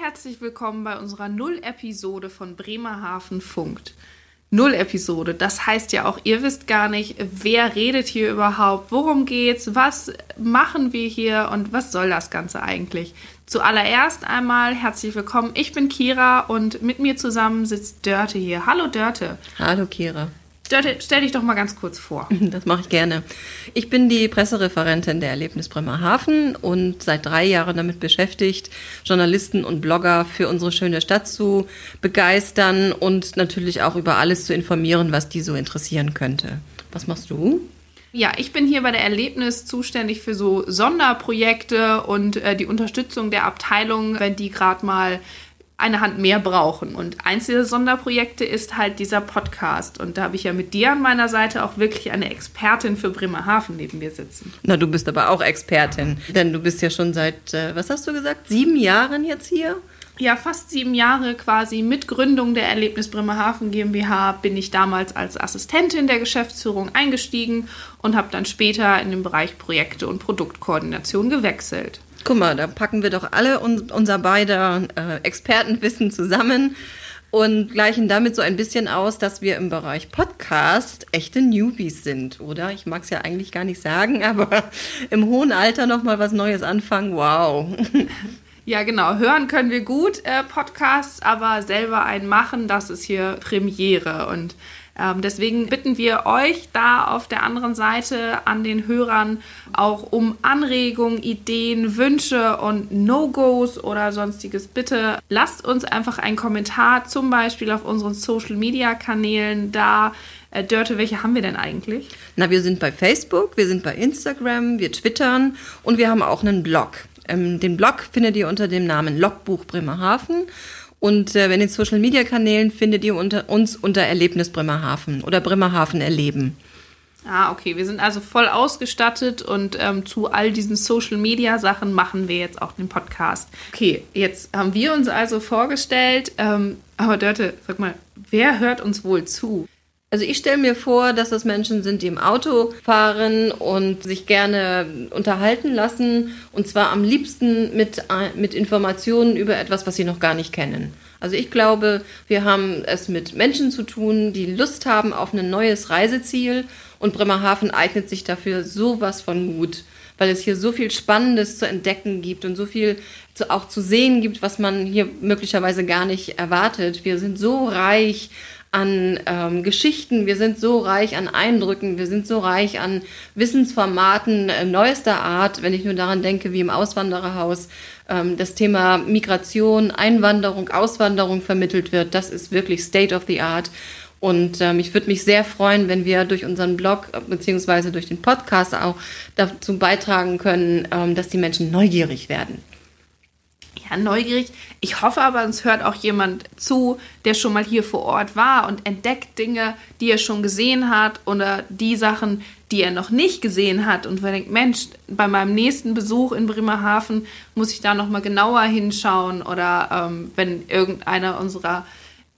herzlich willkommen bei unserer Null-Episode von Bremerhaven Funkt. Null-Episode, das heißt ja auch, ihr wisst gar nicht, wer redet hier überhaupt, worum geht's, was machen wir hier und was soll das Ganze eigentlich? Zuallererst einmal herzlich willkommen, ich bin Kira und mit mir zusammen sitzt Dörte hier. Hallo Dörte. Hallo Kira. Dörte, stell dich doch mal ganz kurz vor. Das mache ich gerne. Ich bin die Pressereferentin der Erlebnis Bremerhaven und seit drei Jahren damit beschäftigt, Journalisten und Blogger für unsere schöne Stadt zu begeistern und natürlich auch über alles zu informieren, was die so interessieren könnte. Was machst du? Ja, ich bin hier bei der Erlebnis zuständig für so Sonderprojekte und äh, die Unterstützung der Abteilung, wenn die gerade mal eine Hand mehr brauchen. Und eins dieser Sonderprojekte ist halt dieser Podcast. Und da habe ich ja mit dir an meiner Seite auch wirklich eine Expertin für Bremerhaven neben mir sitzen. Na, du bist aber auch Expertin, denn du bist ja schon seit, äh, was hast du gesagt, sieben Jahren jetzt hier? Ja, fast sieben Jahre quasi mit Gründung der Erlebnis Bremerhaven GmbH bin ich damals als Assistentin der Geschäftsführung eingestiegen und habe dann später in den Bereich Projekte und Produktkoordination gewechselt. Guck mal, da packen wir doch alle un unser beider äh, Expertenwissen zusammen und gleichen damit so ein bisschen aus, dass wir im Bereich Podcast echte Newbies sind, oder? Ich mag es ja eigentlich gar nicht sagen, aber im hohen Alter noch mal was Neues anfangen, wow. Ja, genau. Hören können wir gut äh, Podcasts, aber selber einen machen, das ist hier Premiere. Und deswegen bitten wir euch da auf der anderen Seite an den Hörern auch um Anregungen, Ideen, Wünsche und No-Gos oder sonstiges. Bitte lasst uns einfach einen Kommentar, zum Beispiel auf unseren Social-Media-Kanälen da. Äh, Dörte, welche haben wir denn eigentlich? Na, wir sind bei Facebook, wir sind bei Instagram, wir twittern und wir haben auch einen Blog. Ähm, den Blog findet ihr unter dem Namen Logbuch Bremerhaven. Und äh, in den Social Media Kanälen findet ihr unter, uns unter Erlebnis Bremerhaven oder Bremerhaven erleben. Ah, okay. Wir sind also voll ausgestattet und ähm, zu all diesen Social Media Sachen machen wir jetzt auch den Podcast. Okay, jetzt haben wir uns also vorgestellt. Ähm, aber Dörte, sag mal, wer hört uns wohl zu? Also ich stelle mir vor, dass das Menschen sind, die im Auto fahren und sich gerne unterhalten lassen und zwar am liebsten mit, äh, mit Informationen über etwas, was sie noch gar nicht kennen. Also ich glaube, wir haben es mit Menschen zu tun, die Lust haben auf ein neues Reiseziel und Bremerhaven eignet sich dafür sowas von gut, weil es hier so viel Spannendes zu entdecken gibt und so viel zu, auch zu sehen gibt, was man hier möglicherweise gar nicht erwartet. Wir sind so reich an ähm, Geschichten, wir sind so reich an Eindrücken, wir sind so reich an Wissensformaten äh, neuester Art, wenn ich nur daran denke, wie im Auswandererhaus ähm, das Thema Migration, Einwanderung, Auswanderung vermittelt wird. Das ist wirklich State of the Art. Und ähm, ich würde mich sehr freuen, wenn wir durch unseren Blog äh, beziehungsweise durch den Podcast auch dazu beitragen können, ähm, dass die Menschen neugierig werden ja, neugierig. Ich hoffe aber, es hört auch jemand zu, der schon mal hier vor Ort war und entdeckt Dinge, die er schon gesehen hat oder die Sachen, die er noch nicht gesehen hat und wer denkt, Mensch, bei meinem nächsten Besuch in Bremerhaven muss ich da noch mal genauer hinschauen oder ähm, wenn irgendeiner unserer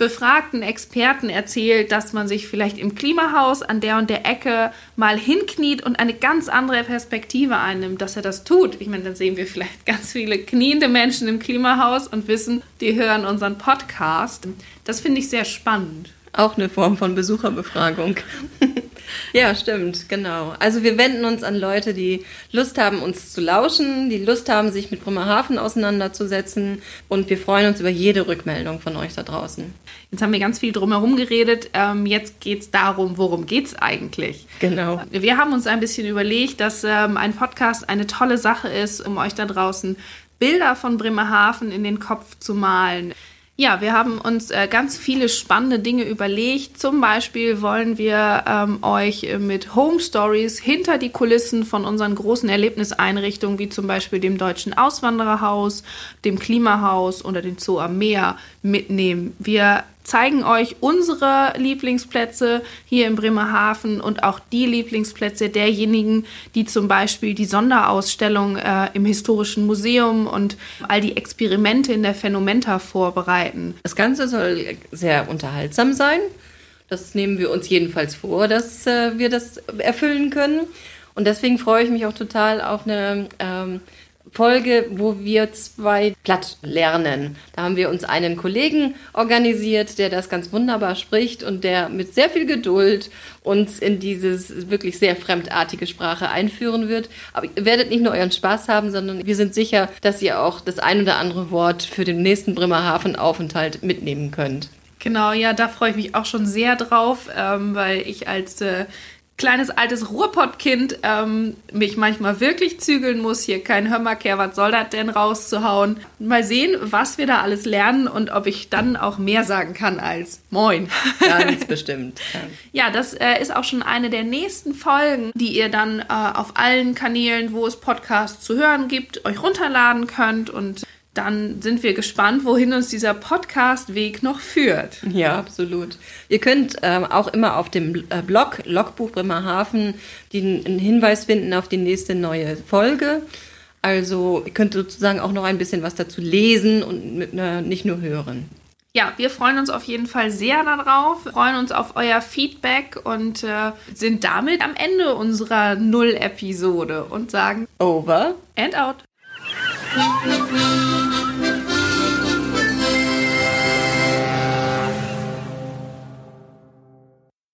befragten Experten erzählt, dass man sich vielleicht im Klimahaus an der und der Ecke mal hinkniet und eine ganz andere Perspektive einnimmt, dass er das tut. Ich meine, dann sehen wir vielleicht ganz viele kniende Menschen im Klimahaus und wissen, die hören unseren Podcast. Das finde ich sehr spannend. Auch eine Form von Besucherbefragung. ja, stimmt, genau. Also wir wenden uns an Leute, die Lust haben, uns zu lauschen, die Lust haben, sich mit Bremerhaven auseinanderzusetzen und wir freuen uns über jede Rückmeldung von euch da draußen. Jetzt haben wir ganz viel drumherum geredet. Ähm, jetzt geht es darum, worum geht es eigentlich? Genau. Wir haben uns ein bisschen überlegt, dass ähm, ein Podcast eine tolle Sache ist, um euch da draußen Bilder von Bremerhaven in den Kopf zu malen. Ja, wir haben uns äh, ganz viele spannende Dinge überlegt. Zum Beispiel wollen wir ähm, euch mit Home Stories hinter die Kulissen von unseren großen Erlebniseinrichtungen, wie zum Beispiel dem Deutschen Auswandererhaus, dem Klimahaus oder dem Zoo am Meer mitnehmen. Wir zeigen euch unsere Lieblingsplätze hier in Bremerhaven und auch die Lieblingsplätze derjenigen, die zum Beispiel die Sonderausstellung äh, im Historischen Museum und all die Experimente in der Phänomenta vorbereiten. Das Ganze soll sehr unterhaltsam sein. Das nehmen wir uns jedenfalls vor, dass äh, wir das erfüllen können. Und deswegen freue ich mich auch total auf eine ähm, Folge, wo wir zwei platt lernen. Da haben wir uns einen Kollegen organisiert, der das ganz wunderbar spricht und der mit sehr viel Geduld uns in dieses wirklich sehr fremdartige Sprache einführen wird. Aber ihr werdet nicht nur euren Spaß haben, sondern wir sind sicher, dass ihr auch das ein oder andere Wort für den nächsten Bremerhaven-Aufenthalt mitnehmen könnt. Genau, ja, da freue ich mich auch schon sehr drauf, ähm, weil ich als äh, kleines altes Ruhrpottkind ähm, mich manchmal wirklich zügeln muss, hier kein Hörmerkehr, was soll das denn rauszuhauen. Mal sehen, was wir da alles lernen und ob ich dann auch mehr sagen kann als Moin. Ganz bestimmt. Ja, das äh, ist auch schon eine der nächsten Folgen, die ihr dann äh, auf allen Kanälen, wo es Podcasts zu hören gibt, euch runterladen könnt und dann sind wir gespannt, wohin uns dieser Podcast-Weg noch führt. Ja, absolut. Ihr könnt ähm, auch immer auf dem äh, Blog Logbuch Bremerhaven den, einen Hinweis finden auf die nächste neue Folge. Also ihr könnt sozusagen auch noch ein bisschen was dazu lesen und mit, äh, nicht nur hören. Ja, wir freuen uns auf jeden Fall sehr darauf, freuen uns auf euer Feedback und äh, sind damit am Ende unserer Null-Episode und sagen Over and out.